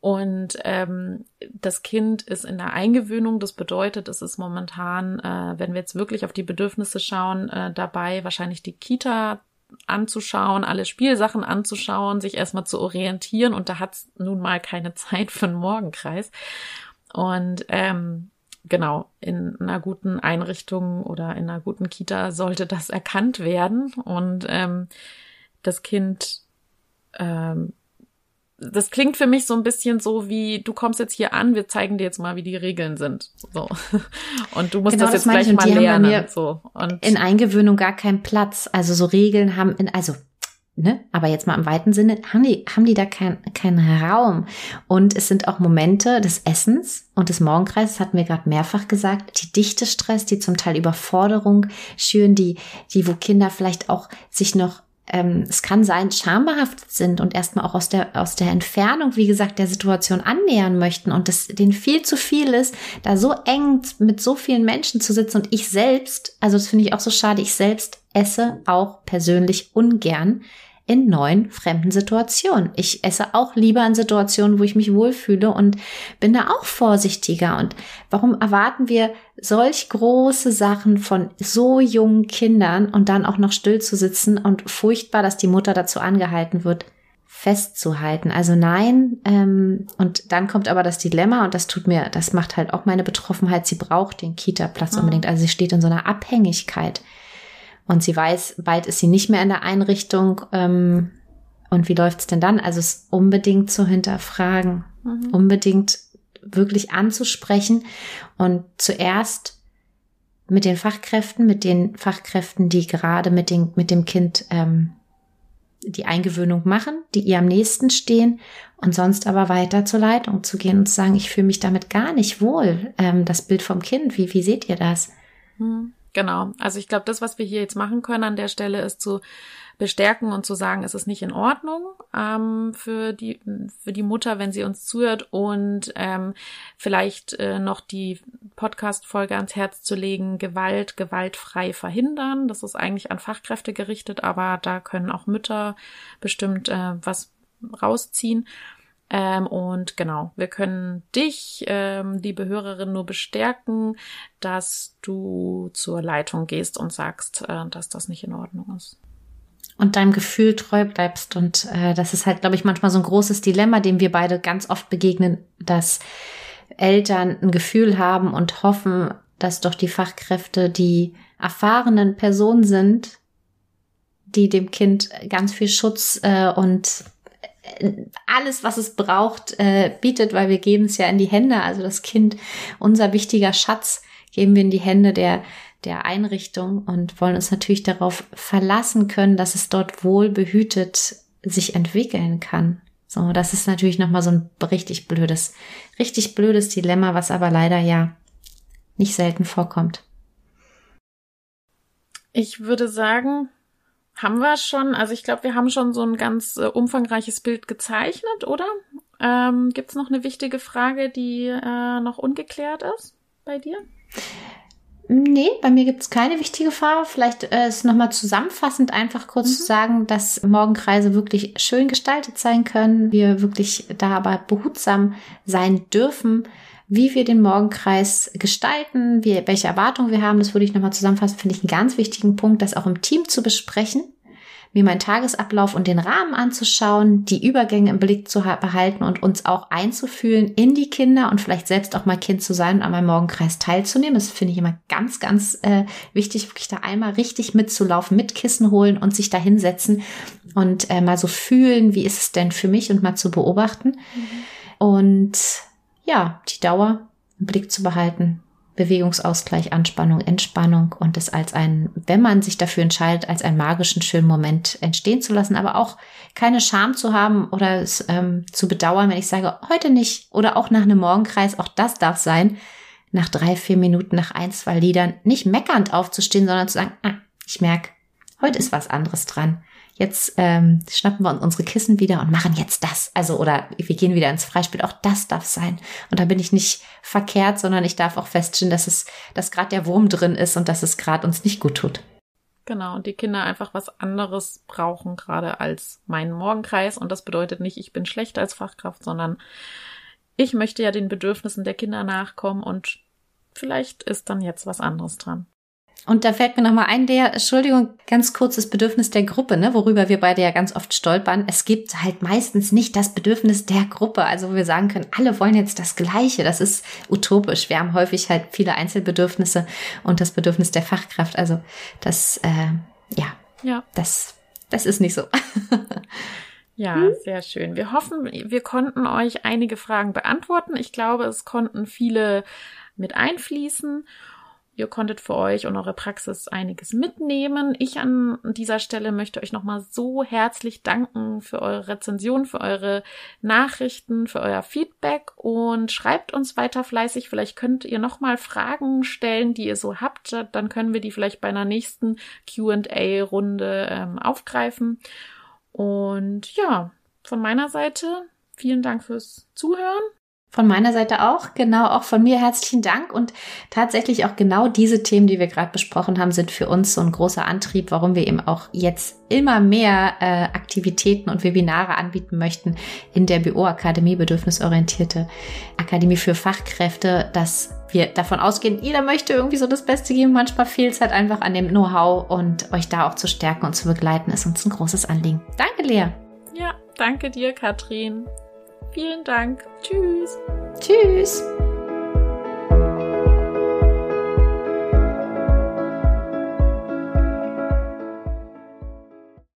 Und ähm, das Kind ist in der Eingewöhnung. Das bedeutet, es ist momentan, äh, wenn wir jetzt wirklich auf die Bedürfnisse schauen, äh, dabei wahrscheinlich die Kita anzuschauen, alle Spielsachen anzuschauen, sich erstmal zu orientieren. Und da hat es nun mal keine <laughs> Zeit für einen Morgenkreis. Und ähm, genau, in einer guten Einrichtung oder in einer guten Kita sollte das erkannt werden und ähm, das Kind ähm, das klingt für mich so ein bisschen so wie, du kommst jetzt hier an, wir zeigen dir jetzt mal, wie die Regeln sind. So. <laughs> Und du musst genau, das jetzt das gleich mal lernen. so. Und in Eingewöhnung gar keinen Platz. Also so Regeln haben in, also Ne? Aber jetzt mal im weiten Sinne, haben die, haben die da keinen kein Raum. Und es sind auch Momente des Essens und des Morgenkreises, hatten wir gerade mehrfach gesagt, die dichte Stress, die zum Teil Überforderung schüren, die, die, wo Kinder vielleicht auch sich noch ähm, es kann sein, schambehaftet sind und erstmal auch aus der, aus der Entfernung, wie gesagt, der Situation annähern möchten und das denen viel zu viel ist, da so eng mit so vielen Menschen zu sitzen und ich selbst, also das finde ich auch so schade, ich selbst esse auch persönlich ungern in neuen fremden Situationen. Ich esse auch lieber in Situationen, wo ich mich wohlfühle und bin da auch vorsichtiger. Und warum erwarten wir solch große Sachen von so jungen Kindern und dann auch noch still zu sitzen und furchtbar, dass die Mutter dazu angehalten wird, festzuhalten. Also nein, ähm, und dann kommt aber das Dilemma und das tut mir, das macht halt auch meine Betroffenheit. Sie braucht den Kita-Platz mhm. unbedingt. Also sie steht in so einer Abhängigkeit. Und sie weiß, bald ist sie nicht mehr in der Einrichtung. Ähm, und wie läuft's denn dann? Also es unbedingt zu hinterfragen, mhm. unbedingt wirklich anzusprechen und zuerst mit den Fachkräften, mit den Fachkräften, die gerade mit, den, mit dem Kind ähm, die Eingewöhnung machen, die ihr am nächsten stehen und sonst aber weiter zur Leitung zu gehen und zu sagen, ich fühle mich damit gar nicht wohl. Ähm, das Bild vom Kind, wie, wie seht ihr das? Mhm. Genau. Also ich glaube, das, was wir hier jetzt machen können an der Stelle, ist zu bestärken und zu sagen, es ist nicht in Ordnung ähm, für die für die Mutter, wenn sie uns zuhört und ähm, vielleicht äh, noch die Podcast-Folge ans Herz zu legen, Gewalt gewaltfrei verhindern. Das ist eigentlich an Fachkräfte gerichtet, aber da können auch Mütter bestimmt äh, was rausziehen. Ähm, und genau, wir können dich, ähm, liebe Hörerin, nur bestärken, dass du zur Leitung gehst und sagst, äh, dass das nicht in Ordnung ist. Und deinem Gefühl treu bleibst. Und äh, das ist halt, glaube ich, manchmal so ein großes Dilemma, dem wir beide ganz oft begegnen, dass Eltern ein Gefühl haben und hoffen, dass doch die Fachkräfte die erfahrenen Personen sind, die dem Kind ganz viel Schutz äh, und alles, was es braucht, äh, bietet, weil wir geben es ja in die Hände. Also das Kind, unser wichtiger Schatz, geben wir in die Hände der, der Einrichtung und wollen uns natürlich darauf verlassen können, dass es dort wohl behütet sich entwickeln kann. So, das ist natürlich nochmal so ein richtig blödes, richtig blödes Dilemma, was aber leider ja nicht selten vorkommt. Ich würde sagen, haben wir schon, also ich glaube, wir haben schon so ein ganz äh, umfangreiches Bild gezeichnet, oder? Ähm, Gibt es noch eine wichtige Frage, die äh, noch ungeklärt ist bei dir? Nee, bei mir gibt es keine wichtige Frage. Vielleicht äh, ist nochmal zusammenfassend einfach kurz mhm. zu sagen, dass Morgenkreise wirklich schön gestaltet sein können. Wir wirklich da aber behutsam sein dürfen wie wir den Morgenkreis gestalten, wie, welche Erwartungen wir haben, das würde ich nochmal zusammenfassen, finde ich einen ganz wichtigen Punkt, das auch im Team zu besprechen, mir meinen Tagesablauf und den Rahmen anzuschauen, die Übergänge im Blick zu behalten und uns auch einzufühlen in die Kinder und vielleicht selbst auch mal Kind zu sein und an meinem Morgenkreis teilzunehmen. Das finde ich immer ganz, ganz äh, wichtig, wirklich da einmal richtig mitzulaufen, mit Kissen holen und sich da hinsetzen und äh, mal so fühlen, wie ist es denn für mich und mal zu beobachten. Mhm. Und ja, die Dauer im Blick zu behalten. Bewegungsausgleich, Anspannung, Entspannung und es als ein, wenn man sich dafür entscheidet, als einen magischen, schönen Moment entstehen zu lassen, aber auch keine Scham zu haben oder es ähm, zu bedauern, wenn ich sage, heute nicht oder auch nach einem Morgenkreis, auch das darf sein, nach drei, vier Minuten, nach ein, zwei Liedern nicht meckernd aufzustehen, sondern zu sagen, ah, ich merke, heute ist was anderes dran jetzt ähm, schnappen wir uns unsere Kissen wieder und machen jetzt das. Also, oder wir gehen wieder ins Freispiel. Auch das darf sein. Und da bin ich nicht verkehrt, sondern ich darf auch feststellen, dass es, dass gerade der Wurm drin ist und dass es gerade uns nicht gut tut. Genau, und die Kinder einfach was anderes brauchen, gerade als meinen Morgenkreis. Und das bedeutet nicht, ich bin schlechter als Fachkraft, sondern ich möchte ja den Bedürfnissen der Kinder nachkommen und vielleicht ist dann jetzt was anderes dran. Und da fällt mir nochmal ein, der, Entschuldigung, ganz kurzes Bedürfnis der Gruppe, ne, worüber wir beide ja ganz oft stolpern. Es gibt halt meistens nicht das Bedürfnis der Gruppe. Also wo wir sagen können, alle wollen jetzt das Gleiche. Das ist utopisch. Wir haben häufig halt viele Einzelbedürfnisse und das Bedürfnis der Fachkraft. Also das, äh, ja, ja, das, das ist nicht so. <laughs> Ja, hm? sehr schön. Wir hoffen, wir konnten euch einige Fragen beantworten. Ich glaube, es konnten viele mit einfließen. Ihr konntet für euch und eure Praxis einiges mitnehmen. Ich an dieser Stelle möchte euch nochmal so herzlich danken für eure Rezension, für eure Nachrichten, für euer Feedback und schreibt uns weiter fleißig. Vielleicht könnt ihr nochmal Fragen stellen, die ihr so habt. Dann können wir die vielleicht bei einer nächsten Q&A-Runde ähm, aufgreifen. Und ja, von meiner Seite vielen Dank fürs Zuhören. Von meiner Seite auch, genau, auch von mir herzlichen Dank. Und tatsächlich auch genau diese Themen, die wir gerade besprochen haben, sind für uns so ein großer Antrieb, warum wir eben auch jetzt immer mehr äh, Aktivitäten und Webinare anbieten möchten in der BO-Akademie, bedürfnisorientierte Akademie für Fachkräfte, dass wir davon ausgehen, jeder möchte irgendwie so das Beste geben. Manchmal fehlt es halt einfach an dem Know-how und euch da auch zu stärken und zu begleiten, ist uns ein großes Anliegen. Danke, Lea. Ja, danke dir, Katrin. Vielen Dank. Tschüss. Tschüss.